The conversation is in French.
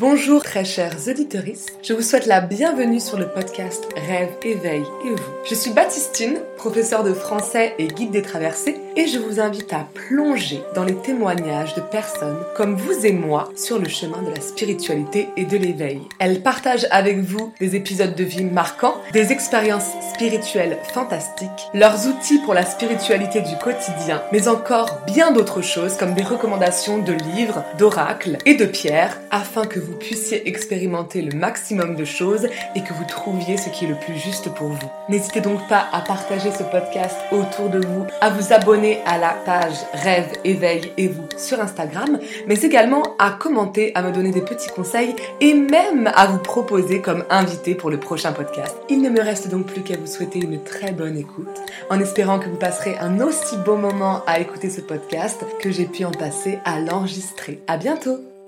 Bonjour très chers auditeurs, je vous souhaite la bienvenue sur le podcast Rêve, éveil et vous. Je suis Baptistine, professeure de français et guide des traversées et je vous invite à plonger dans les témoignages de personnes comme vous et moi sur le chemin de la spiritualité et de l'éveil. Elles partagent avec vous des épisodes de vie marquants, des expériences spirituelles fantastiques, leurs outils pour la spiritualité du quotidien, mais encore bien d'autres choses comme des recommandations de livres, d'oracles et de pierres afin que vous puissiez expérimenter le maximum de choses et que vous trouviez ce qui est le plus juste pour vous. N'hésitez donc pas à partager ce podcast autour de vous, à vous abonner à la page Rêve, Éveil et vous sur Instagram, mais également à commenter, à me donner des petits conseils et même à vous proposer comme invité pour le prochain podcast. Il ne me reste donc plus qu'à vous souhaiter une très bonne écoute, en espérant que vous passerez un aussi beau moment à écouter ce podcast que j'ai pu en passer à l'enregistrer. À bientôt!